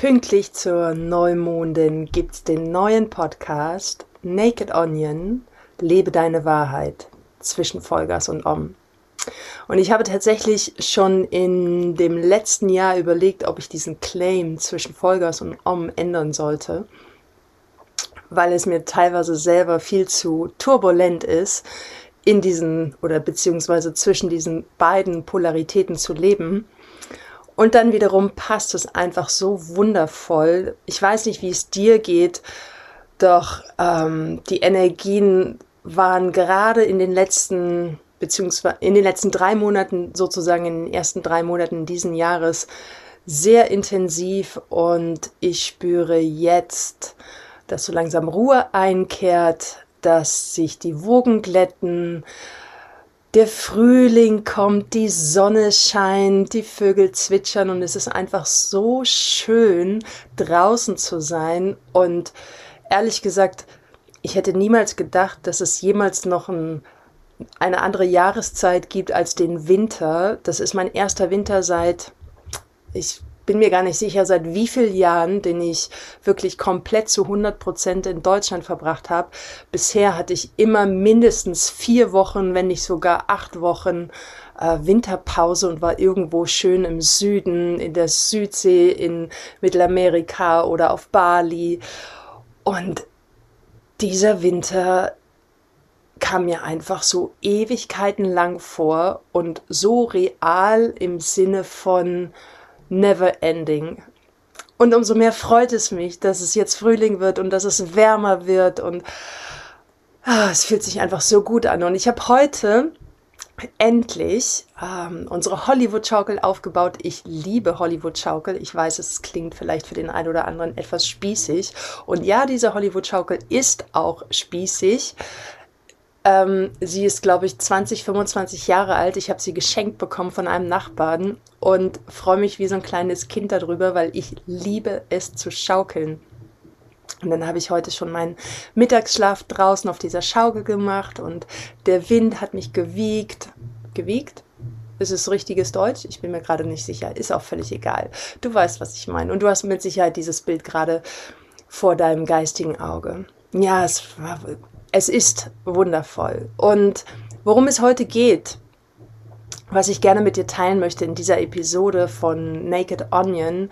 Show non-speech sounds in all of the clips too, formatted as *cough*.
Pünktlich zur Neumondin gibt's den neuen Podcast Naked Onion, Lebe deine Wahrheit zwischen Vollgas und Om. Und ich habe tatsächlich schon in dem letzten Jahr überlegt, ob ich diesen Claim zwischen Vollgas und Om ändern sollte, weil es mir teilweise selber viel zu turbulent ist, in diesen oder beziehungsweise zwischen diesen beiden Polaritäten zu leben. Und dann wiederum passt es einfach so wundervoll. Ich weiß nicht, wie es dir geht, doch ähm, die Energien waren gerade in den letzten, beziehungsweise in den letzten drei Monaten, sozusagen in den ersten drei Monaten diesen Jahres, sehr intensiv und ich spüre jetzt, dass so langsam Ruhe einkehrt, dass sich die Wogen glätten, der Frühling kommt, die Sonne scheint, die Vögel zwitschern und es ist einfach so schön, draußen zu sein. Und ehrlich gesagt, ich hätte niemals gedacht, dass es jemals noch ein, eine andere Jahreszeit gibt als den Winter. Das ist mein erster Winter seit, ich bin mir gar nicht sicher, seit wie vielen Jahren, den ich wirklich komplett zu 100 Prozent in Deutschland verbracht habe. Bisher hatte ich immer mindestens vier Wochen, wenn nicht sogar acht Wochen äh, Winterpause und war irgendwo schön im Süden, in der Südsee, in Mittelamerika oder auf Bali. Und dieser Winter kam mir einfach so Ewigkeiten lang vor und so real im Sinne von never ending. Und umso mehr freut es mich, dass es jetzt Frühling wird und dass es wärmer wird und ah, es fühlt sich einfach so gut an. Und ich habe heute endlich ähm, unsere Hollywood-Schaukel aufgebaut. Ich liebe Hollywood-Schaukel. Ich weiß, es klingt vielleicht für den einen oder anderen etwas spießig. Und ja, diese Hollywood-Schaukel ist auch spießig. Ähm, sie ist, glaube ich, 20, 25 Jahre alt. Ich habe sie geschenkt bekommen von einem Nachbarn und freue mich wie so ein kleines Kind darüber, weil ich liebe es zu schaukeln. Und dann habe ich heute schon meinen Mittagsschlaf draußen auf dieser Schaukel gemacht und der Wind hat mich gewiegt. Gewiegt? Ist es richtiges Deutsch? Ich bin mir gerade nicht sicher. Ist auch völlig egal. Du weißt, was ich meine. Und du hast mit Sicherheit dieses Bild gerade vor deinem geistigen Auge. Ja, es war es ist wundervoll. Und worum es heute geht, was ich gerne mit dir teilen möchte in dieser Episode von Naked Onion,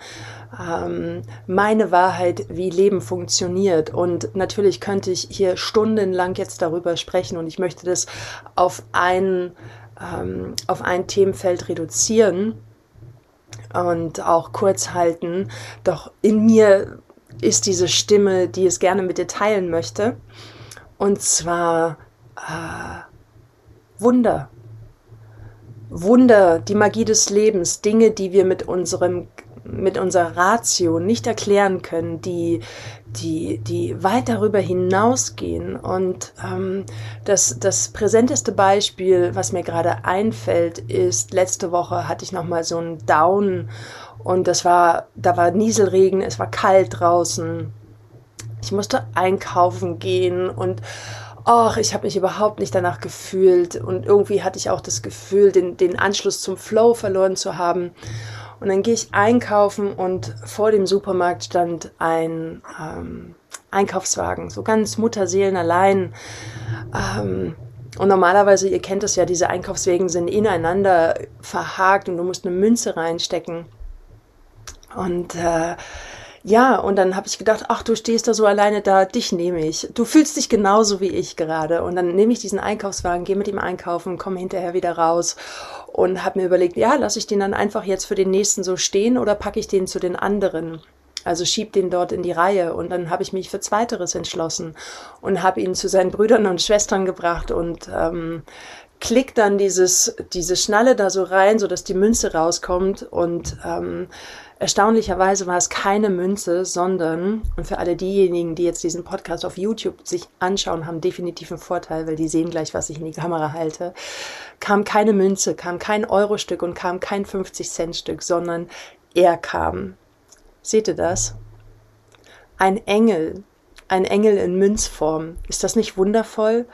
ähm, meine Wahrheit, wie Leben funktioniert. Und natürlich könnte ich hier stundenlang jetzt darüber sprechen und ich möchte das auf ein, ähm, auf ein Themenfeld reduzieren und auch kurz halten. Doch in mir ist diese Stimme, die es gerne mit dir teilen möchte. Und zwar äh, Wunder. Wunder, die Magie des Lebens, Dinge, die wir mit unserem mit unserer Ratio nicht erklären können, die, die, die weit darüber hinausgehen. Und ähm, das, das präsenteste Beispiel, was mir gerade einfällt, ist, letzte Woche hatte ich nochmal so einen Down und das war, da war Nieselregen, es war kalt draußen ich musste einkaufen gehen und ach, ich habe mich überhaupt nicht danach gefühlt und irgendwie hatte ich auch das Gefühl, den, den Anschluss zum Flow verloren zu haben. Und dann gehe ich einkaufen und vor dem Supermarkt stand ein ähm, Einkaufswagen, so ganz Mutterseelen allein. Ähm, und normalerweise, ihr kennt es ja, diese Einkaufswegen sind ineinander verhakt und du musst eine Münze reinstecken. Und äh, ja, und dann habe ich gedacht, ach, du stehst da so alleine da, dich nehme ich. Du fühlst dich genauso wie ich gerade. Und dann nehme ich diesen Einkaufswagen, gehe mit ihm einkaufen, komme hinterher wieder raus und habe mir überlegt, ja, lasse ich den dann einfach jetzt für den nächsten so stehen oder packe ich den zu den anderen? Also schieb den dort in die Reihe und dann habe ich mich für Zweiteres entschlossen und habe ihn zu seinen Brüdern und Schwestern gebracht und ähm, klick dann dieses, diese Schnalle da so rein, so dass die Münze rauskommt und ähm, Erstaunlicherweise war es keine Münze, sondern, und für alle diejenigen, die jetzt diesen Podcast auf YouTube sich anschauen, haben definitiv einen Vorteil, weil die sehen gleich, was ich in die Kamera halte, kam keine Münze, kam kein Euro-Stück und kam kein 50-Cent-Stück, sondern er kam. Seht ihr das? Ein Engel, ein Engel in Münzform. Ist das nicht wundervoll?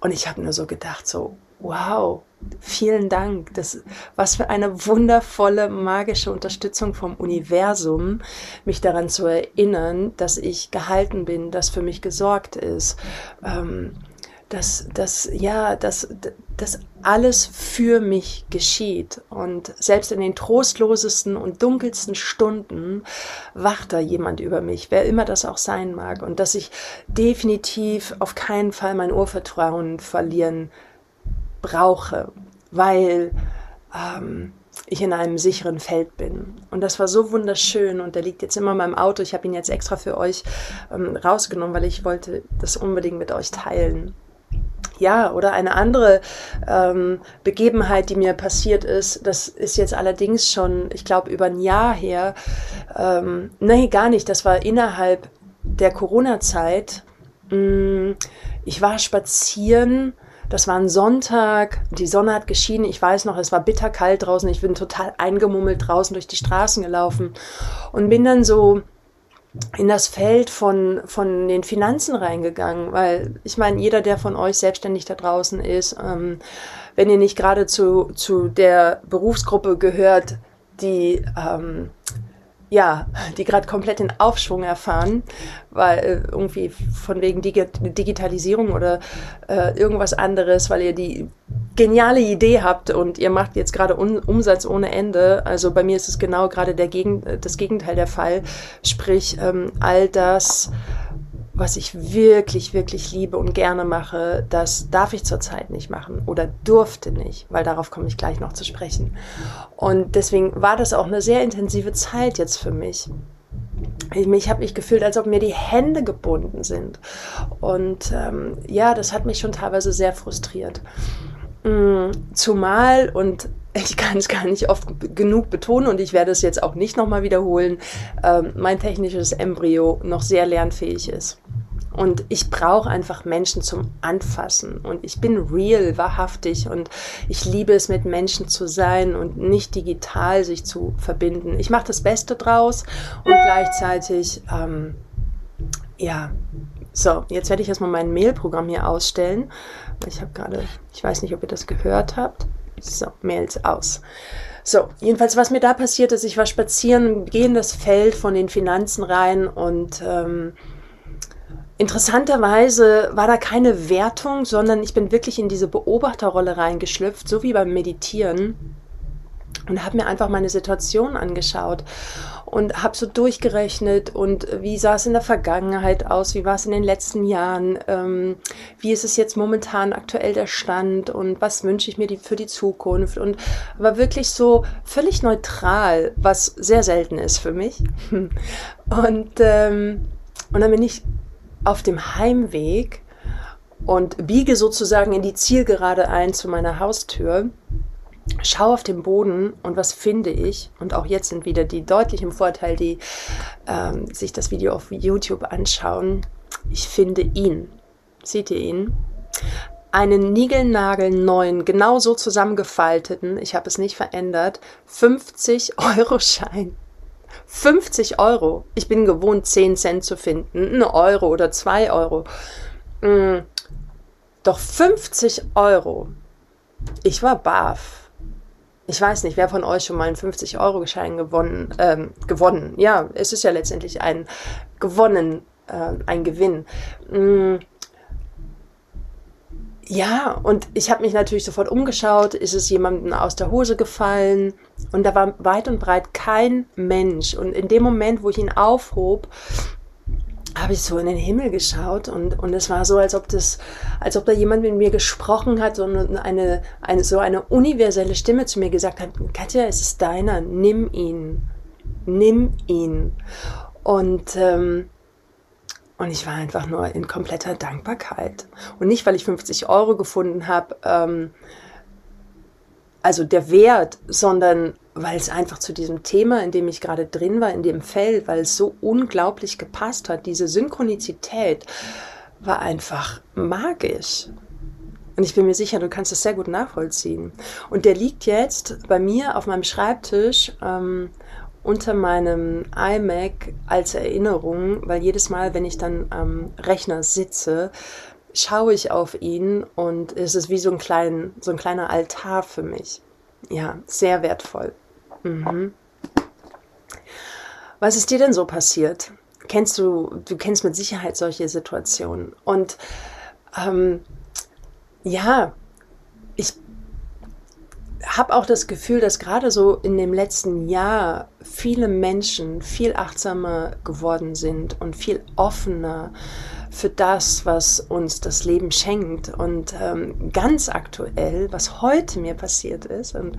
Und ich habe nur so gedacht, so, wow, vielen Dank. Das, was für eine wundervolle, magische Unterstützung vom Universum, mich daran zu erinnern, dass ich gehalten bin, dass für mich gesorgt ist. Ähm, dass, dass, ja, dass, dass alles für mich geschieht. Und selbst in den trostlosesten und dunkelsten Stunden wacht da jemand über mich, wer immer das auch sein mag. Und dass ich definitiv auf keinen Fall mein Urvertrauen verlieren brauche, weil ähm, ich in einem sicheren Feld bin. Und das war so wunderschön und der liegt jetzt immer in meinem Auto. Ich habe ihn jetzt extra für euch ähm, rausgenommen, weil ich wollte das unbedingt mit euch teilen. Ja, oder eine andere ähm, Begebenheit, die mir passiert ist, das ist jetzt allerdings schon, ich glaube, über ein Jahr her. Ähm, nee, gar nicht. Das war innerhalb der Corona-Zeit. Mm, ich war spazieren das war ein Sonntag, die Sonne hat geschienen, ich weiß noch, es war bitterkalt draußen, ich bin total eingemummelt draußen durch die Straßen gelaufen und bin dann so in das Feld von, von den Finanzen reingegangen, weil ich meine, jeder, der von euch selbstständig da draußen ist, ähm, wenn ihr nicht gerade zu, zu der Berufsgruppe gehört, die ähm, ja, die gerade komplett den Aufschwung erfahren, weil äh, irgendwie von wegen Digi Digitalisierung oder äh, irgendwas anderes, weil ihr die geniale Idee habt und ihr macht jetzt gerade Umsatz ohne Ende. Also bei mir ist es genau gerade der Gegen das Gegenteil der Fall. Sprich, ähm, all das was ich wirklich, wirklich liebe und gerne mache, das darf ich zurzeit nicht machen oder durfte nicht, weil darauf komme ich gleich noch zu sprechen. Und deswegen war das auch eine sehr intensive Zeit jetzt für mich. Ich, ich habe mich gefühlt, als ob mir die Hände gebunden sind. Und ähm, ja, das hat mich schon teilweise sehr frustriert. Mm, zumal, und ich kann es gar nicht oft genug betonen und ich werde es jetzt auch nicht nochmal wiederholen, ähm, mein technisches Embryo noch sehr lernfähig ist. Und ich brauche einfach Menschen zum Anfassen. Und ich bin real, wahrhaftig. Und ich liebe es, mit Menschen zu sein und nicht digital sich zu verbinden. Ich mache das Beste draus und gleichzeitig, ähm, ja, so, jetzt werde ich erstmal mein Mailprogramm hier ausstellen. Ich habe gerade, ich weiß nicht, ob ihr das gehört habt. So, Mails aus. So, jedenfalls, was mir da passiert ist, ich war spazieren, gehe in das Feld von den Finanzen rein und ähm, Interessanterweise war da keine Wertung, sondern ich bin wirklich in diese Beobachterrolle reingeschlüpft, so wie beim Meditieren und habe mir einfach meine Situation angeschaut und habe so durchgerechnet und wie sah es in der Vergangenheit aus, wie war es in den letzten Jahren, ähm, wie ist es jetzt momentan aktuell der Stand und was wünsche ich mir die, für die Zukunft und war wirklich so völlig neutral, was sehr selten ist für mich. *laughs* Und, ähm, und dann bin ich auf dem Heimweg und biege sozusagen in die Zielgerade ein zu meiner Haustür, schaue auf den Boden und was finde ich? Und auch jetzt sind wieder die deutlich im Vorteil, die ähm, sich das Video auf YouTube anschauen. Ich finde ihn. Seht ihr ihn? Einen niegelnagelneuen, genau so zusammengefalteten, ich habe es nicht verändert, 50 *laughs* Euro Schein 50 Euro. Ich bin gewohnt, 10 Cent zu finden, eine Euro oder 2 Euro. Mm. Doch 50 Euro. Ich war baff. Ich weiß nicht, wer von euch schon mal einen 50-Euro-Schein gewonnen, ähm, gewonnen. Ja, es ist ja letztendlich ein gewonnen, äh, ein Gewinn. Mm ja, und ich habe mich natürlich sofort umgeschaut, ist es jemandem aus der Hose gefallen und da war weit und breit kein Mensch. Und in dem Moment, wo ich ihn aufhob, habe ich so in den Himmel geschaut und, und es war so, als ob das, als ob da jemand mit mir gesprochen hat und eine, eine, so eine universelle Stimme zu mir gesagt hat, Katja, es ist deiner, nimm ihn, nimm ihn. Und ähm, und ich war einfach nur in kompletter Dankbarkeit. Und nicht, weil ich 50 Euro gefunden habe, ähm, also der Wert, sondern weil es einfach zu diesem Thema, in dem ich gerade drin war, in dem Feld, weil es so unglaublich gepasst hat, diese Synchronizität war einfach magisch. Und ich bin mir sicher, du kannst es sehr gut nachvollziehen. Und der liegt jetzt bei mir auf meinem Schreibtisch ähm, unter meinem iMac als Erinnerung, weil jedes Mal, wenn ich dann am Rechner sitze, schaue ich auf ihn und es ist wie so ein, klein, so ein kleiner Altar für mich. Ja, sehr wertvoll. Mhm. Was ist dir denn so passiert? Kennst du, du kennst mit Sicherheit solche Situationen. Und ähm, ja, ich habe auch das Gefühl, dass gerade so in dem letzten Jahr viele Menschen viel achtsamer geworden sind und viel offener für das, was uns das Leben schenkt. Und ähm, ganz aktuell, was heute mir passiert ist, und,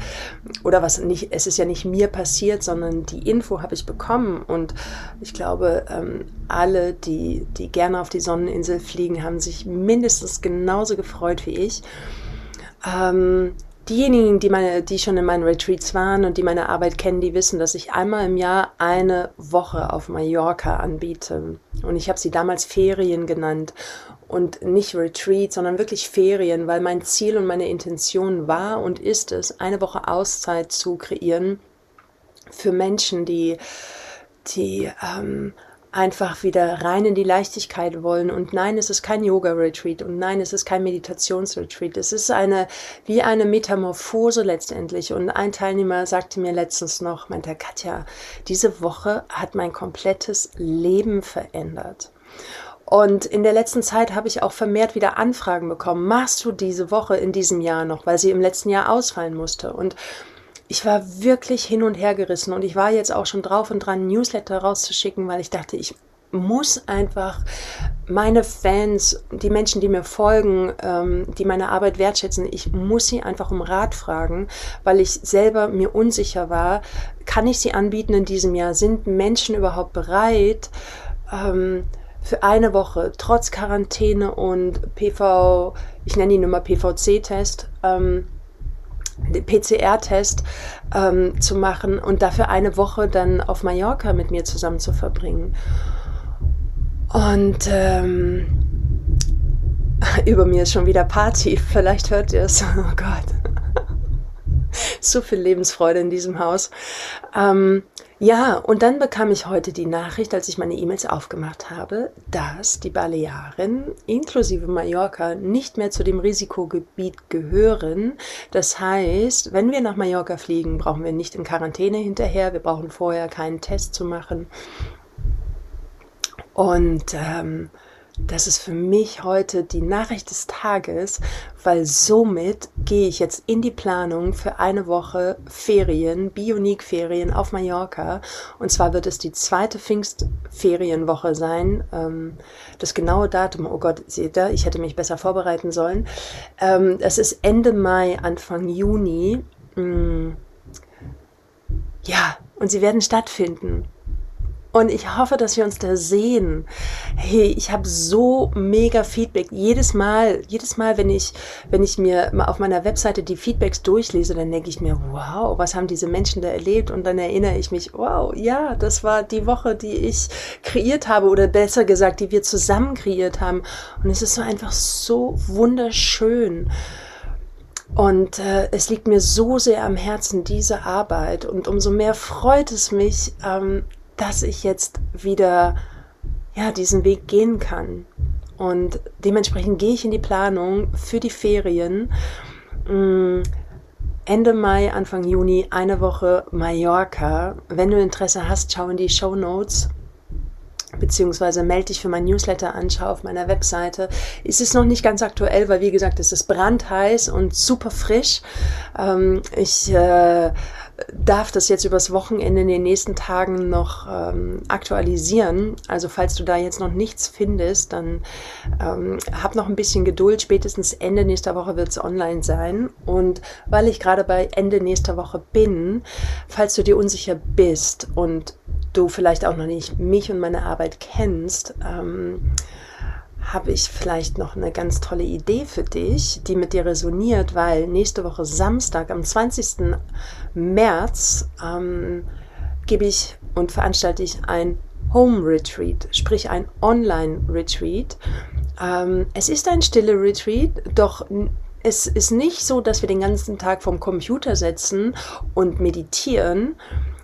oder was nicht, es ist ja nicht mir passiert, sondern die Info habe ich bekommen. Und ich glaube, ähm, alle, die, die gerne auf die Sonneninsel fliegen, haben sich mindestens genauso gefreut wie ich. Ähm, diejenigen, die, meine, die schon in meinen Retreats waren und die meine Arbeit kennen, die wissen, dass ich einmal im Jahr eine Woche auf Mallorca anbiete. Und ich habe sie damals Ferien genannt und nicht Retreat, sondern wirklich Ferien, weil mein Ziel und meine Intention war und ist es, eine Woche Auszeit zu kreieren für Menschen, die, die ähm, einfach wieder rein in die Leichtigkeit wollen. Und nein, es ist kein Yoga-Retreat und nein, es ist kein Meditationsretreat. Es ist eine, wie eine Metamorphose letztendlich. Und ein Teilnehmer sagte mir letztens noch, meinte Katja, diese Woche hat mein komplettes Leben verändert. Und in der letzten Zeit habe ich auch vermehrt wieder Anfragen bekommen. Machst du diese Woche in diesem Jahr noch, weil sie im letzten Jahr ausfallen musste? Und ich war wirklich hin und her gerissen und ich war jetzt auch schon drauf und dran, Newsletter rauszuschicken, weil ich dachte, ich muss einfach meine Fans, die Menschen, die mir folgen, ähm, die meine Arbeit wertschätzen, ich muss sie einfach um Rat fragen, weil ich selber mir unsicher war, kann ich sie anbieten in diesem Jahr? Sind Menschen überhaupt bereit, ähm, für eine Woche trotz Quarantäne und PV, ich nenne ihn immer PVC-Test, ähm, PCR-Test ähm, zu machen und dafür eine Woche dann auf Mallorca mit mir zusammen zu verbringen. Und ähm, *laughs* über mir ist schon wieder Party. Vielleicht hört ihr es. *laughs* Oh Gott. *laughs* so viel Lebensfreude in diesem Haus. Ähm, ja, und dann bekam ich heute die Nachricht, als ich meine E-Mails aufgemacht habe, dass die Balearen inklusive Mallorca nicht mehr zu dem Risikogebiet gehören. Das heißt, wenn wir nach Mallorca fliegen, brauchen wir nicht in Quarantäne hinterher, wir brauchen vorher keinen Test zu machen. Und ähm, das ist für mich heute die Nachricht des Tages, weil somit gehe ich jetzt in die Planung für eine Woche Ferien, Bionic-Ferien auf Mallorca. Und zwar wird es die zweite Pfingstferienwoche sein. Ähm, das genaue Datum, oh Gott, seht ihr, ich hätte mich besser vorbereiten sollen. Ähm, es ist Ende Mai, Anfang Juni. Mm. Ja, und sie werden stattfinden. Und ich hoffe, dass wir uns da sehen. Hey, ich habe so mega Feedback. Jedes Mal, jedes Mal, wenn ich, wenn ich mir auf meiner Webseite die Feedbacks durchlese, dann denke ich mir, wow, was haben diese Menschen da erlebt? Und dann erinnere ich mich, wow, ja, das war die Woche, die ich kreiert habe oder besser gesagt, die wir zusammen kreiert haben. Und es ist so einfach so wunderschön. Und äh, es liegt mir so sehr am Herzen, diese Arbeit. Und umso mehr freut es mich, ähm, dass ich jetzt wieder ja, diesen Weg gehen kann. Und dementsprechend gehe ich in die Planung für die Ferien. Mm, Ende Mai, Anfang Juni, eine Woche Mallorca. Wenn du Interesse hast, schau in die Show Notes beziehungsweise melde dich für mein Newsletter an, schau auf meiner Webseite. Es ist noch nicht ganz aktuell, weil wie gesagt, es ist brandheiß und super frisch. Ähm, ich äh, darf das jetzt übers Wochenende in den nächsten Tagen noch ähm, aktualisieren. Also falls du da jetzt noch nichts findest, dann ähm, hab noch ein bisschen Geduld. Spätestens Ende nächster Woche wird es online sein. Und weil ich gerade bei Ende nächster Woche bin, falls du dir unsicher bist und du vielleicht auch noch nicht mich und meine Arbeit kennst, ähm, habe ich vielleicht noch eine ganz tolle Idee für dich, die mit dir resoniert, weil nächste Woche Samstag, am 20. März, ähm, gebe ich und veranstalte ich ein Home Retreat, sprich ein Online Retreat. Ähm, es ist ein stille Retreat, doch es ist nicht so, dass wir den ganzen Tag vom Computer sitzen und meditieren,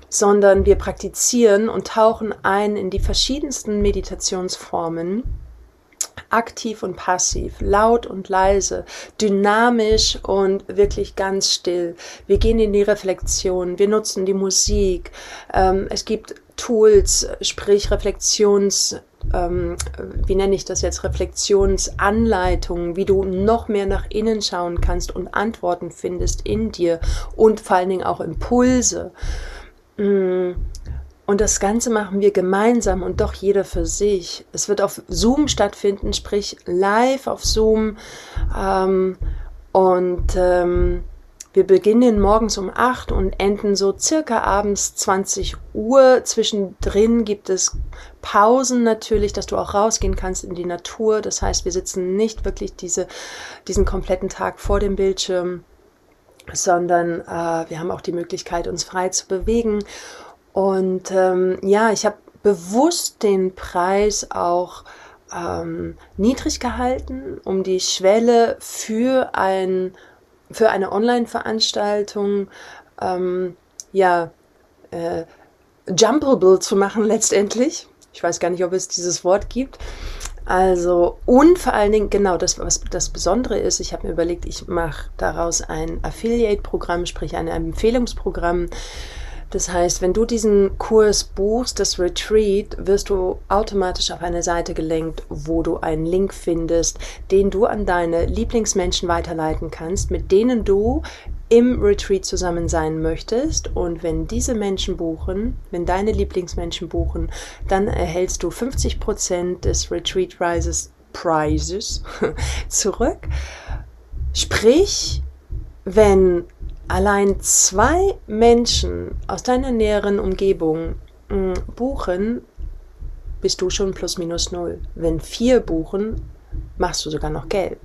sondern wir praktizieren und tauchen ein in die verschiedensten Meditationsformen aktiv und passiv, laut und leise, dynamisch und wirklich ganz still. Wir gehen in die Reflexion, wir nutzen die Musik. Ähm, es gibt Tools, sprich Reflexions ähm, wie nenne ich das jetzt, Reflexionsanleitungen, wie du noch mehr nach innen schauen kannst und Antworten findest in dir und vor allen Dingen auch Impulse. Und das Ganze machen wir gemeinsam und doch jeder für sich. Es wird auf Zoom stattfinden, sprich live auf Zoom. Ähm, und ähm, wir beginnen morgens um 8 und enden so circa abends 20 Uhr. Zwischendrin gibt es Pausen natürlich, dass du auch rausgehen kannst in die Natur. Das heißt, wir sitzen nicht wirklich diese, diesen kompletten Tag vor dem Bildschirm, sondern äh, wir haben auch die Möglichkeit, uns frei zu bewegen. Und ähm, ja, ich habe bewusst den Preis auch ähm, niedrig gehalten, um die Schwelle für ein für eine Online-Veranstaltung ähm, ja äh, jumpable zu machen *laughs* letztendlich. Ich weiß gar nicht, ob es dieses Wort gibt. Also, und vor allen Dingen, genau, das, was das Besondere ist, ich habe mir überlegt, ich mache daraus ein Affiliate-Programm, sprich ein Empfehlungsprogramm, das heißt, wenn du diesen Kurs buchst, das Retreat, wirst du automatisch auf eine Seite gelenkt, wo du einen Link findest, den du an deine Lieblingsmenschen weiterleiten kannst, mit denen du im Retreat zusammen sein möchtest. Und wenn diese Menschen buchen, wenn deine Lieblingsmenschen buchen, dann erhältst du 50% des Retreat Rises Prizes *laughs* zurück. Sprich, wenn allein zwei Menschen aus deiner näheren Umgebung hm, buchen, bist du schon plus minus null. Wenn vier buchen, machst du sogar noch Geld.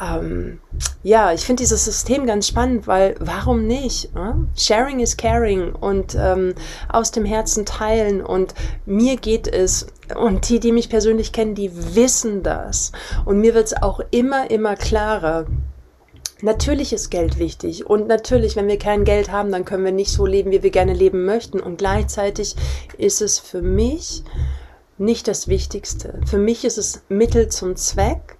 Ähm, ja, ich finde dieses System ganz spannend, weil warum nicht? Äh? Sharing is caring und ähm, aus dem Herzen teilen und mir geht es und die, die mich persönlich kennen, die wissen das und mir wird es auch immer, immer klarer, Natürlich ist Geld wichtig und natürlich, wenn wir kein Geld haben, dann können wir nicht so leben, wie wir gerne leben möchten. Und gleichzeitig ist es für mich nicht das Wichtigste. Für mich ist es Mittel zum Zweck.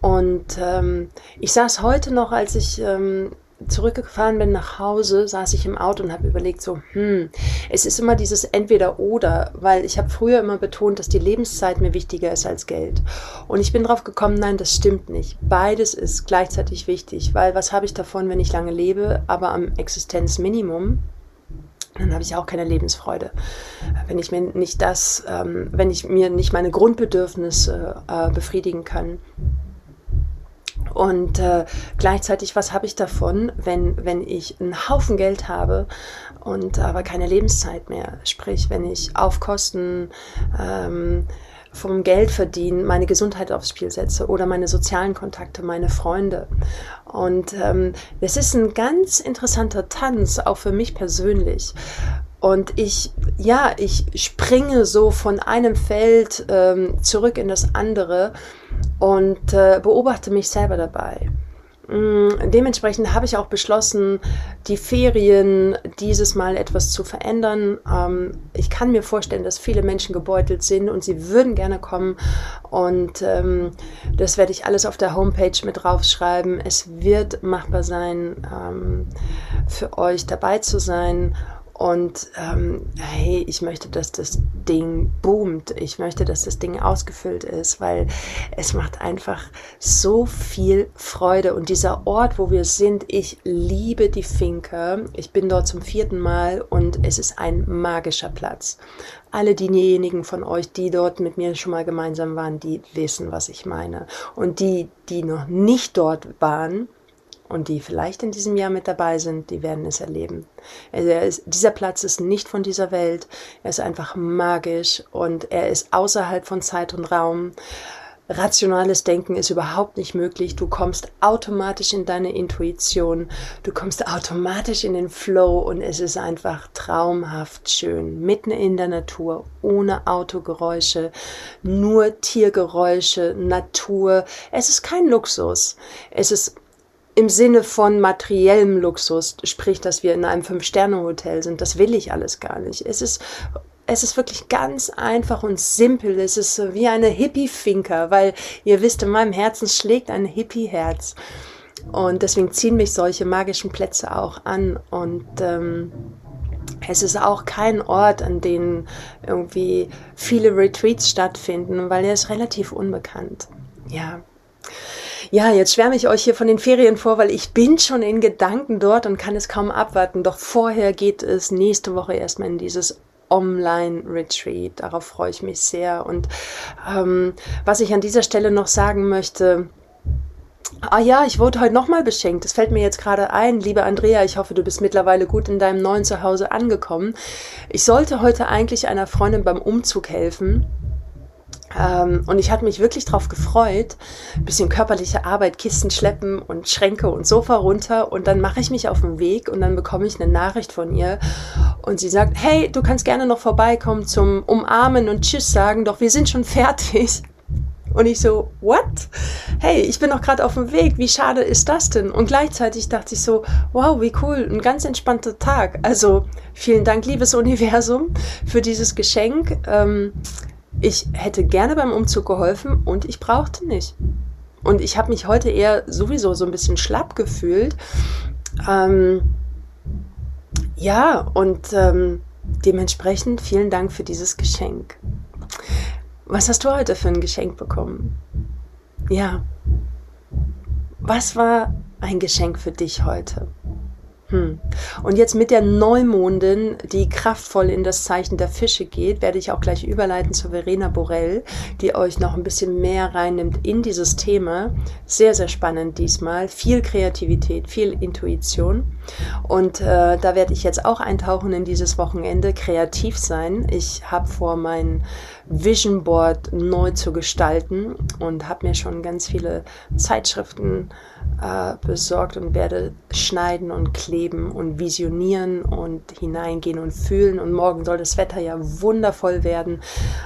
Und ähm, ich saß heute noch, als ich ähm, zurückgefahren bin nach Hause, saß ich im Auto und habe überlegt, so, hm, es ist immer dieses Entweder-Oder, weil ich habe früher immer betont, dass die Lebenszeit mir wichtiger ist als Geld. Und ich bin drauf gekommen, nein, das stimmt nicht. Beides ist gleichzeitig wichtig, weil was habe ich davon, wenn ich lange lebe, aber am Existenzminimum? dann habe ich auch keine Lebensfreude. Wenn ich mir nicht das, ähm, wenn ich mir nicht meine Grundbedürfnisse äh, befriedigen kann, und äh, gleichzeitig, was habe ich davon, wenn, wenn ich einen Haufen Geld habe und aber keine Lebenszeit mehr? Sprich, wenn ich auf Kosten ähm, vom Geld verdienen meine Gesundheit aufs Spiel setze oder meine sozialen Kontakte, meine Freunde. Und ähm, es ist ein ganz interessanter Tanz, auch für mich persönlich. Und ich, ja, ich springe so von einem Feld ähm, zurück in das andere und äh, beobachte mich selber dabei. Mm, dementsprechend habe ich auch beschlossen, die Ferien dieses Mal etwas zu verändern. Ähm, ich kann mir vorstellen, dass viele Menschen gebeutelt sind und sie würden gerne kommen. Und ähm, das werde ich alles auf der Homepage mit draufschreiben. Es wird machbar sein, ähm, für euch dabei zu sein. Und ähm, hey, ich möchte, dass das Ding boomt. Ich möchte, dass das Ding ausgefüllt ist, weil es macht einfach so viel Freude. Und dieser Ort, wo wir sind, ich liebe die Finke. Ich bin dort zum vierten Mal und es ist ein magischer Platz. Alle diejenigen von euch, die dort mit mir schon mal gemeinsam waren, die wissen, was ich meine. Und die, die noch nicht dort waren, und die vielleicht in diesem Jahr mit dabei sind, die werden es erleben. Ist, dieser Platz ist nicht von dieser Welt, er ist einfach magisch und er ist außerhalb von Zeit und Raum. Rationales Denken ist überhaupt nicht möglich. Du kommst automatisch in deine Intuition, du kommst automatisch in den Flow und es ist einfach traumhaft schön. Mitten in der Natur, ohne Autogeräusche, nur Tiergeräusche, Natur. Es ist kein Luxus. Es ist im Sinne von materiellem Luxus, sprich, dass wir in einem Fünf-Sterne-Hotel sind. Das will ich alles gar nicht. Es ist es ist wirklich ganz einfach und simpel. Es ist wie eine Hippie-Finker, weil ihr wisst, in meinem Herzen schlägt ein Hippie-Herz. Und deswegen ziehen mich solche magischen Plätze auch an. Und ähm, es ist auch kein Ort, an dem irgendwie viele Retreats stattfinden, weil er ist relativ unbekannt. Ja. Ja, jetzt schwärme ich euch hier von den Ferien vor, weil ich bin schon in Gedanken dort und kann es kaum abwarten. Doch vorher geht es nächste Woche erstmal in dieses Online-Retreat. Darauf freue ich mich sehr. Und ähm, was ich an dieser Stelle noch sagen möchte, Ah ja, ich wurde heute nochmal beschenkt. Das fällt mir jetzt gerade ein. Liebe Andrea, ich hoffe, du bist mittlerweile gut in deinem neuen Zuhause angekommen. Ich sollte heute eigentlich einer Freundin beim Umzug helfen. Ähm, und ich hatte mich wirklich darauf gefreut. Ein bisschen körperliche Arbeit, Kisten schleppen und Schränke und Sofa runter. Und dann mache ich mich auf den Weg und dann bekomme ich eine Nachricht von ihr. Und sie sagt, hey, du kannst gerne noch vorbeikommen zum Umarmen und Tschüss sagen, doch wir sind schon fertig. Und ich so, what? Hey, ich bin doch gerade auf dem Weg. Wie schade ist das denn? Und gleichzeitig dachte ich so, wow, wie cool, ein ganz entspannter Tag. Also vielen Dank, liebes Universum, für dieses Geschenk. Ähm, ich hätte gerne beim Umzug geholfen und ich brauchte nicht. Und ich habe mich heute eher sowieso so ein bisschen schlapp gefühlt. Ähm, ja, und ähm, dementsprechend vielen Dank für dieses Geschenk. Was hast du heute für ein Geschenk bekommen? Ja. Was war ein Geschenk für dich heute? Hm. Und jetzt mit der Neumondin, die kraftvoll in das Zeichen der Fische geht, werde ich auch gleich überleiten zu Verena Borell, die euch noch ein bisschen mehr reinnimmt in dieses Thema. Sehr, sehr spannend diesmal. Viel Kreativität, viel Intuition. Und äh, da werde ich jetzt auch eintauchen in dieses Wochenende, kreativ sein. Ich habe vor, mein Vision Board neu zu gestalten und habe mir schon ganz viele Zeitschriften äh, besorgt und werde schneiden und kleben und visionieren und hineingehen und fühlen. Und morgen soll das Wetter ja wundervoll werden.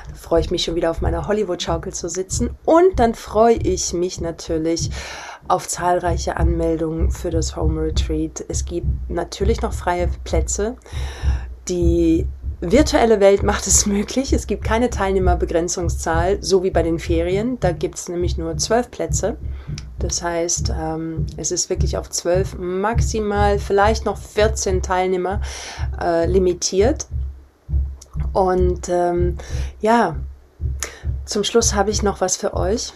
Da freue ich mich schon wieder auf meiner Hollywood-Schaukel zu sitzen. Und dann freue ich mich natürlich auf zahlreiche Anmeldungen für das Home Retreat. Es gibt natürlich noch freie Plätze. Die virtuelle Welt macht es *laughs* möglich. Es gibt keine Teilnehmerbegrenzungszahl, so wie bei den Ferien. Da gibt es nämlich nur zwölf Plätze. Das heißt, ähm, es ist wirklich auf zwölf, maximal vielleicht noch 14 Teilnehmer äh, limitiert. Und ähm, ja, zum Schluss habe ich noch was für euch,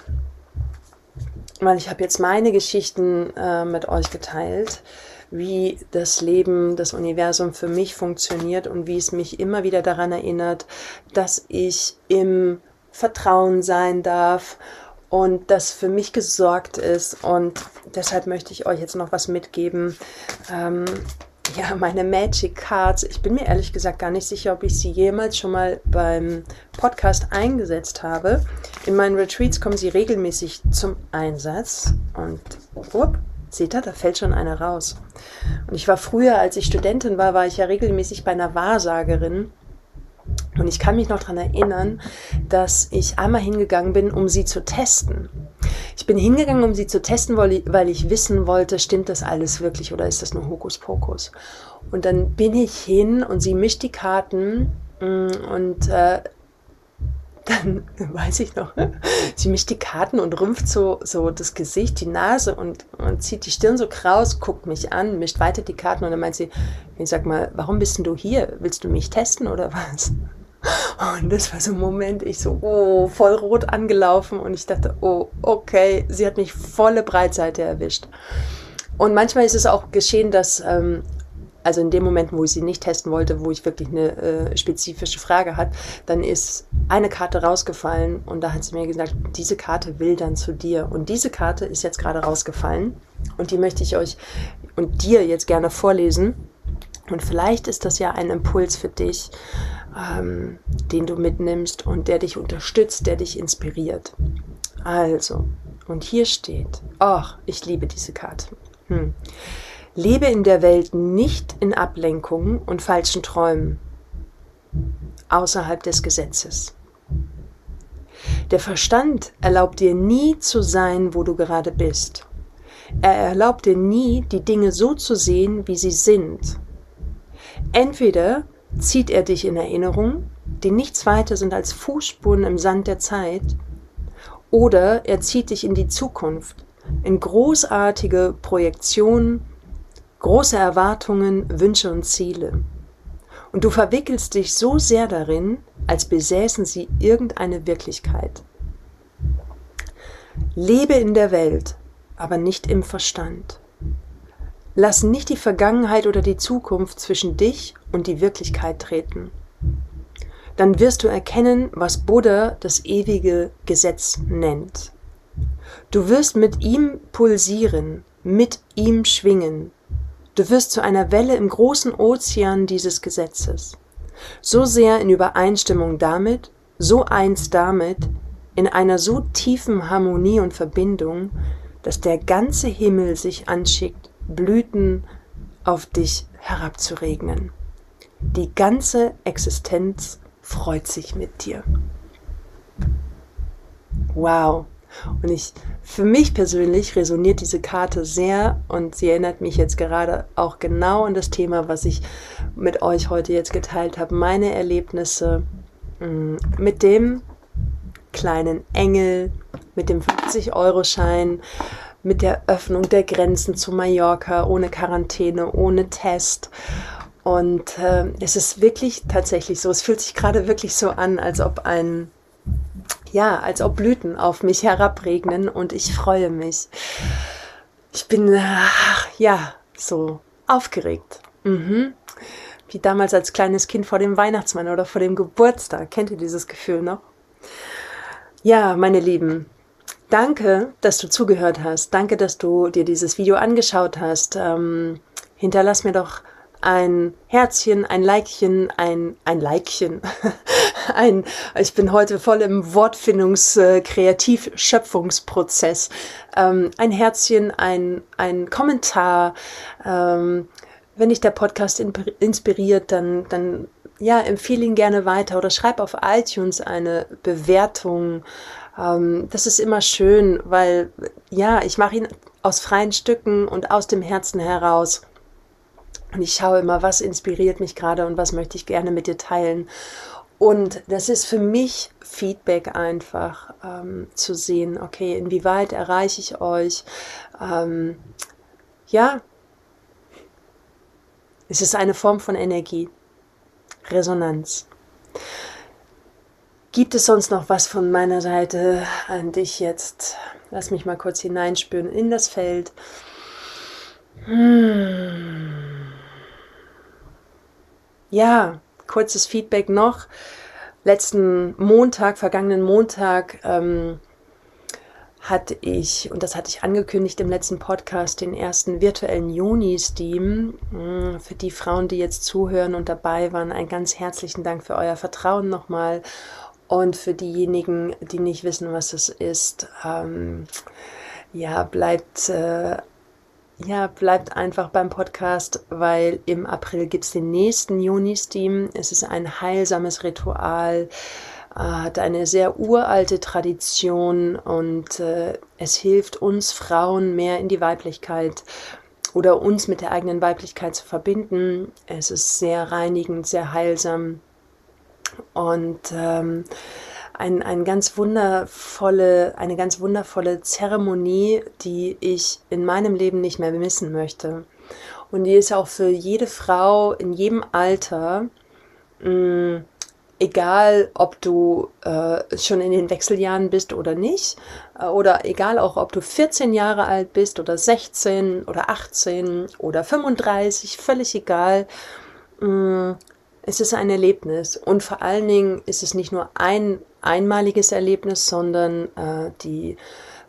weil ich habe jetzt meine Geschichten äh, mit euch geteilt wie das Leben, das Universum für mich funktioniert und wie es mich immer wieder daran erinnert, dass ich im Vertrauen sein darf und das für mich gesorgt ist. Und deshalb möchte ich euch jetzt noch was mitgeben. Ähm, ja, meine Magic Cards. Ich bin mir ehrlich gesagt gar nicht sicher, ob ich sie jemals schon mal beim Podcast eingesetzt habe. In meinen Retreats kommen sie regelmäßig zum Einsatz. Und upp, seht ihr, da fällt schon einer raus. Und ich war früher, als ich Studentin war, war ich ja regelmäßig bei einer Wahrsagerin. Und ich kann mich noch daran erinnern, dass ich einmal hingegangen bin, um sie zu testen. Ich bin hingegangen, um sie zu testen, weil ich, wissen wollte, stimmt das alles wirklich oder ist das nur Hokuspokus? Und dann bin ich hin und sie mischt die Karten mm, und äh, dann *laughs* weiß ich noch, sie mischt die Karten und rümpft so, so das Gesicht, die Nase und, und zieht die Stirn so kraus, guckt mich an, mischt weiter die Karten und dann meint sie, ich sag mal, warum bist denn du hier? Willst du mich testen oder was? Und das war so ein Moment, ich so, oh, voll rot angelaufen und ich dachte, oh, okay, sie hat mich volle Breitseite erwischt. Und manchmal ist es auch geschehen, dass ähm, also in dem Moment, wo ich sie nicht testen wollte, wo ich wirklich eine äh, spezifische Frage hat, dann ist eine Karte rausgefallen und da hat sie mir gesagt, diese Karte will dann zu dir. Und diese Karte ist jetzt gerade rausgefallen und die möchte ich euch und dir jetzt gerne vorlesen. Und vielleicht ist das ja ein Impuls für dich, ähm, den du mitnimmst und der dich unterstützt, der dich inspiriert. Also, und hier steht, ach, ich liebe diese Karte. Hm. Lebe in der Welt nicht in Ablenkungen und falschen Träumen außerhalb des Gesetzes. Der Verstand erlaubt dir nie zu sein, wo du gerade bist. Er erlaubt dir nie, die Dinge so zu sehen, wie sie sind. Entweder zieht er dich in Erinnerung, die nichts weiter sind als Fußspuren im Sand der Zeit, oder er zieht dich in die Zukunft, in großartige Projektionen, große Erwartungen, Wünsche und Ziele. Und du verwickelst dich so sehr darin, als besäßen sie irgendeine Wirklichkeit. Lebe in der Welt, aber nicht im Verstand. Lass nicht die Vergangenheit oder die Zukunft zwischen dich und die Wirklichkeit treten. Dann wirst du erkennen, was Buddha das ewige Gesetz nennt. Du wirst mit ihm pulsieren, mit ihm schwingen. Du wirst zu einer Welle im großen Ozean dieses Gesetzes. So sehr in Übereinstimmung damit, so eins damit, in einer so tiefen Harmonie und Verbindung, dass der ganze Himmel sich anschickt, Blüten auf dich herabzuregnen. Die ganze Existenz freut sich mit dir. Wow. Und ich, für mich persönlich resoniert diese Karte sehr und sie erinnert mich jetzt gerade auch genau an das Thema, was ich mit euch heute jetzt geteilt habe. Meine Erlebnisse mm, mit dem kleinen Engel, mit dem 50-Euro-Schein, mit der Öffnung der Grenzen zu Mallorca, ohne Quarantäne, ohne Test. Und äh, es ist wirklich tatsächlich so, es fühlt sich gerade wirklich so an, als ob ein, ja, als ob Blüten auf mich herabregnen und ich freue mich. Ich bin, äh, ja, so aufgeregt. Mhm. Wie damals als kleines Kind vor dem Weihnachtsmann oder vor dem Geburtstag. Kennt ihr dieses Gefühl noch? Ja, meine Lieben, danke, dass du zugehört hast. Danke, dass du dir dieses Video angeschaut hast. Ähm, hinterlass mir doch ein Herzchen, ein Likechen, ein, ein Likechen. *laughs* ein, ich bin heute voll im Wortfindungs-, äh. Ähm, ein Herzchen, ein, ein Kommentar. Ähm, wenn dich der Podcast inspiriert, dann, dann ja, empfehle ihn gerne weiter oder schreib auf iTunes eine Bewertung. Ähm, das ist immer schön, weil ja, ich mache ihn aus freien Stücken und aus dem Herzen heraus. Und ich schaue immer, was inspiriert mich gerade und was möchte ich gerne mit dir teilen. Und das ist für mich Feedback einfach ähm, zu sehen, okay, inwieweit erreiche ich euch. Ähm, ja, es ist eine Form von Energie. Resonanz. Gibt es sonst noch was von meiner Seite an dich jetzt? Lass mich mal kurz hineinspüren in das Feld. Hm. Ja, kurzes Feedback noch. Letzten Montag, vergangenen Montag, ähm, hatte ich, und das hatte ich angekündigt im letzten Podcast, den ersten virtuellen Juni-Steam. Mm, für die Frauen, die jetzt zuhören und dabei waren, einen ganz herzlichen Dank für euer Vertrauen nochmal. Und für diejenigen, die nicht wissen, was es ist, ähm, ja, bleibt, äh, ja, bleibt einfach beim Podcast, weil im April gibt es den nächsten Juni-Steam. Es ist ein heilsames Ritual hat eine sehr uralte Tradition und äh, es hilft uns Frauen mehr in die Weiblichkeit oder uns mit der eigenen Weiblichkeit zu verbinden. Es ist sehr reinigend, sehr heilsam und ähm, ein, ein ganz wundervolle, eine ganz wundervolle Zeremonie, die ich in meinem Leben nicht mehr missen möchte. Und die ist auch für jede Frau in jedem Alter mh, mm, egal ob du äh, schon in den Wechseljahren bist oder nicht, äh, oder egal auch ob du 14 Jahre alt bist oder 16 oder 18 oder 35, völlig egal. Mm, es ist ein Erlebnis und vor allen Dingen ist es nicht nur ein einmaliges Erlebnis, sondern äh, die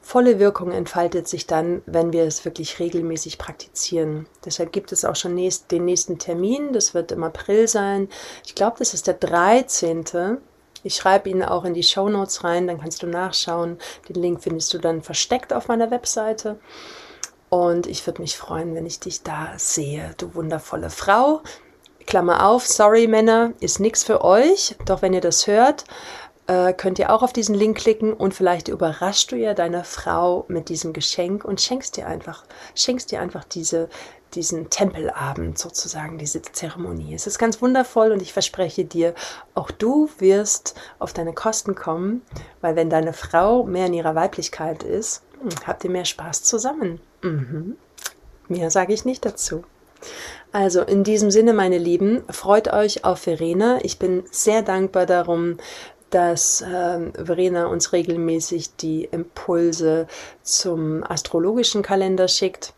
volle Wirkung entfaltet sich dann, wenn wir es wirklich regelmäßig praktizieren. Deshalb gibt es auch schon nächst, den nächsten Termin, das wird im April sein. Ich glaube, das ist der 13. Ich schreibe ihn auch in die Show Notes rein, dann kannst du nachschauen. Den Link findest du dann versteckt auf meiner Webseite. Und ich würde mich freuen, wenn ich dich da sehe, du wundervolle Frau. Klammer auf, sorry Männer, ist nichts für euch. Doch wenn ihr das hört, äh, könnt ihr auch auf diesen Link klicken und vielleicht überraschst du ja deine Frau mit diesem Geschenk und schenkst dir einfach, schenkst dir einfach diese, diesen Tempelabend sozusagen, diese Zeremonie. Es ist ganz wundervoll und ich verspreche dir, auch du wirst auf deine Kosten kommen, weil wenn deine Frau mehr in ihrer Weiblichkeit ist, hm, habt ihr mehr Spaß zusammen. Mhm. Mehr sage ich nicht dazu. Also in diesem Sinne, meine Lieben, freut euch auf Verena. Ich bin sehr dankbar darum, dass ähm, Verena uns regelmäßig die Impulse zum astrologischen Kalender schickt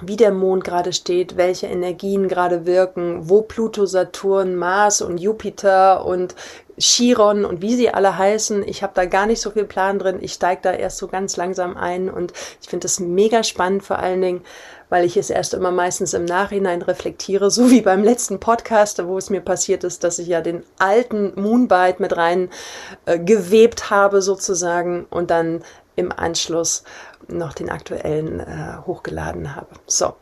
wie der Mond gerade steht, welche Energien gerade wirken, wo Pluto, Saturn, Mars und Jupiter und Chiron und wie sie alle heißen. Ich habe da gar nicht so viel Plan drin. Ich steige da erst so ganz langsam ein und ich finde das mega spannend, vor allen Dingen, weil ich es erst immer meistens im Nachhinein reflektiere, so wie beim letzten Podcast, wo es mir passiert ist, dass ich ja den alten Moonbite mit rein äh, gewebt habe sozusagen und dann im Anschluss noch den aktuellen äh, hochgeladen habe. So,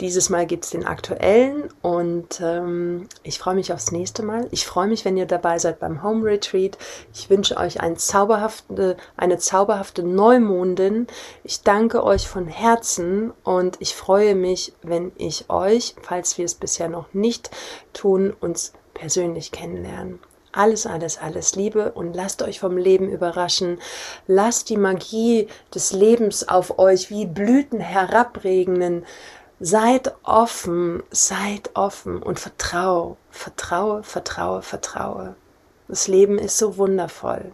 dieses Mal gibt es den aktuellen und ähm, ich freue mich aufs nächste Mal. Ich freue mich, wenn ihr dabei seid beim Home Retreat. Ich wünsche euch ein zauberhafte, eine zauberhafte Neumondin. Ich danke euch von Herzen und ich freue mich, wenn ich euch, falls wir es bisher noch nicht tun, uns persönlich kennenlernen. Alles, alles, alles Liebe und lasst euch vom Leben überraschen. Lasst die Magie des Lebens auf euch wie Blüten herabregnen. Seid offen, seid offen und vertraue, vertraue, vertraue, vertraue. Das Leben ist so wundervoll.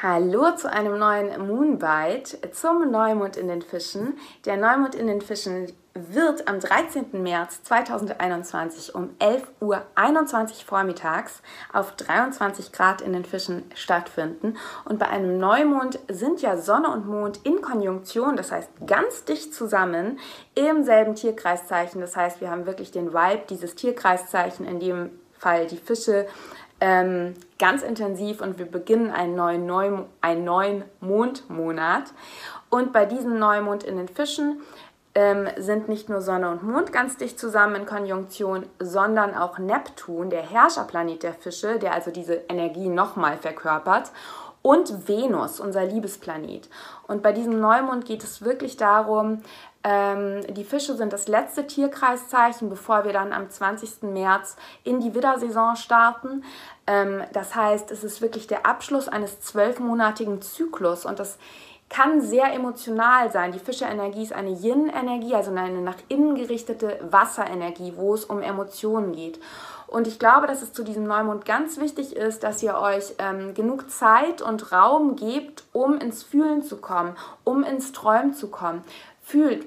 Hallo zu einem neuen Moonbite zum Neumond in den Fischen. Der Neumond in den Fischen wird am 13. März 2021 um 11.21 Uhr vormittags auf 23 Grad in den Fischen stattfinden. Und bei einem Neumond sind ja Sonne und Mond in Konjunktion, das heißt ganz dicht zusammen im selben Tierkreiszeichen. Das heißt, wir haben wirklich den Vibe dieses Tierkreiszeichen, in dem Fall die Fische, ähm, ganz intensiv und wir beginnen einen neuen, Neu einen neuen Mondmonat. Und bei diesem Neumond in den Fischen ähm, sind nicht nur Sonne und Mond ganz dicht zusammen in Konjunktion, sondern auch Neptun, der Herrscherplanet der Fische, der also diese Energie nochmal verkörpert, und Venus, unser Liebesplanet. Und bei diesem Neumond geht es wirklich darum, ähm, die Fische sind das letzte Tierkreiszeichen, bevor wir dann am 20. März in die Widdersaison starten. Ähm, das heißt, es ist wirklich der Abschluss eines zwölfmonatigen Zyklus und das kann sehr emotional sein. Die Fischerenergie ist eine Yin-Energie, also eine nach innen gerichtete Wasserenergie, wo es um Emotionen geht. Und ich glaube, dass es zu diesem Neumond ganz wichtig ist, dass ihr euch ähm, genug Zeit und Raum gebt, um ins Fühlen zu kommen, um ins Träumen zu kommen. Fühlt,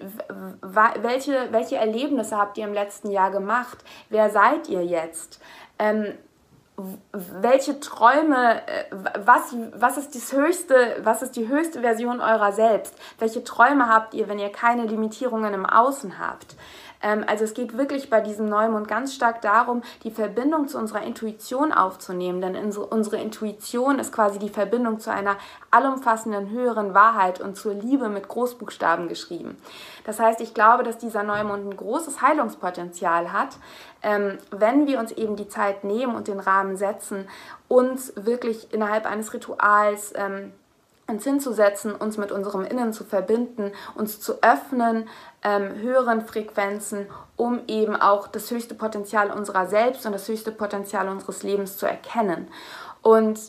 welche, welche Erlebnisse habt ihr im letzten Jahr gemacht? Wer seid ihr jetzt? Ähm, welche Träume, äh, was, was, ist das höchste, was ist die höchste Version eurer selbst? Welche Träume habt ihr, wenn ihr keine Limitierungen im Außen habt? Ähm, also es geht wirklich bei diesem Neumond ganz stark darum, die Verbindung zu unserer Intuition aufzunehmen, denn unsere Intuition ist quasi die Verbindung zu einer allumfassenden höheren Wahrheit und zur Liebe mit Großbuchstaben geschrieben. Das heißt, ich glaube, dass dieser Neumond ein großes Heilungspotenzial hat, ähm, wenn wir uns eben die Zeit nehmen und den Rahmen setzen, uns wirklich innerhalb eines Rituals ähm, uns hinzusetzen, uns mit unserem Innen zu verbinden, uns zu öffnen, ähm, höheren Frequenzen, um eben auch das höchste Potenzial unserer selbst und das höchste Potenzial unseres Lebens zu erkennen. Und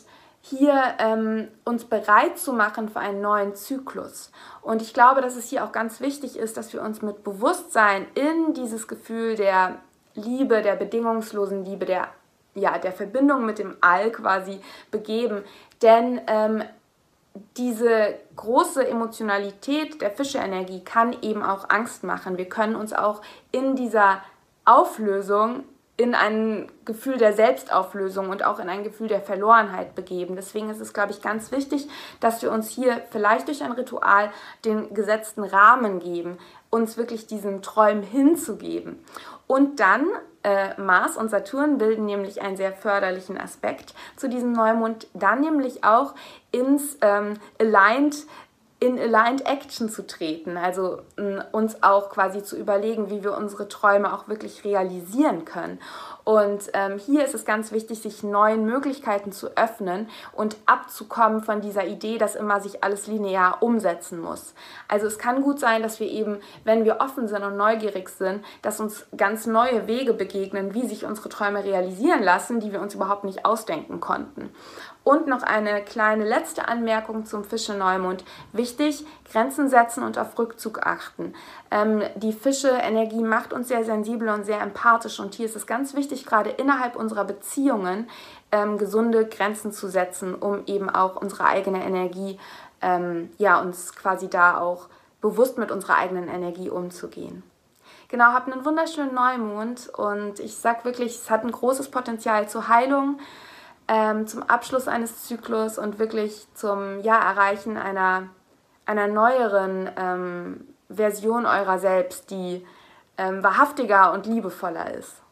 hier ähm, uns bereit zu machen für einen neuen Zyklus. Und ich glaube, dass es hier auch ganz wichtig ist, dass wir uns mit Bewusstsein in dieses Gefühl der Liebe, der bedingungslosen Liebe, der, ja, der Verbindung mit dem All quasi begeben. Denn ähm, diese große Emotionalität der Fischeenergie kann eben auch Angst machen. Wir können uns auch in dieser Auflösung in ein Gefühl der Selbstauflösung und auch in ein Gefühl der Verlorenheit begeben. Deswegen ist es, glaube ich, ganz wichtig, dass wir uns hier vielleicht durch ein Ritual den gesetzten Rahmen geben, uns wirklich diesen Träumen hinzugeben. Und dann äh, Mars und Saturn bilden nämlich einen sehr förderlichen Aspekt zu diesem Neumond, dann nämlich auch ins ähm, Aligned in Aligned Action zu treten, also uns auch quasi zu überlegen, wie wir unsere Träume auch wirklich realisieren können. Und ähm, hier ist es ganz wichtig, sich neuen Möglichkeiten zu öffnen und abzukommen von dieser Idee, dass immer sich alles linear umsetzen muss. Also es kann gut sein, dass wir eben, wenn wir offen sind und neugierig sind, dass uns ganz neue Wege begegnen, wie sich unsere Träume realisieren lassen, die wir uns überhaupt nicht ausdenken konnten. Und noch eine kleine letzte Anmerkung zum Fische-Neumond. Wichtig, Grenzen setzen und auf Rückzug achten. Ähm, die Fische-Energie macht uns sehr sensibel und sehr empathisch. Und hier ist es ganz wichtig, gerade innerhalb unserer Beziehungen ähm, gesunde Grenzen zu setzen, um eben auch unsere eigene Energie, ähm, ja, uns quasi da auch bewusst mit unserer eigenen Energie umzugehen. Genau, habt einen wunderschönen Neumond und ich sag wirklich, es hat ein großes Potenzial zur Heilung ähm, zum Abschluss eines Zyklus und wirklich zum ja, Erreichen einer, einer neueren ähm, Version eurer selbst, die ähm, wahrhaftiger und liebevoller ist.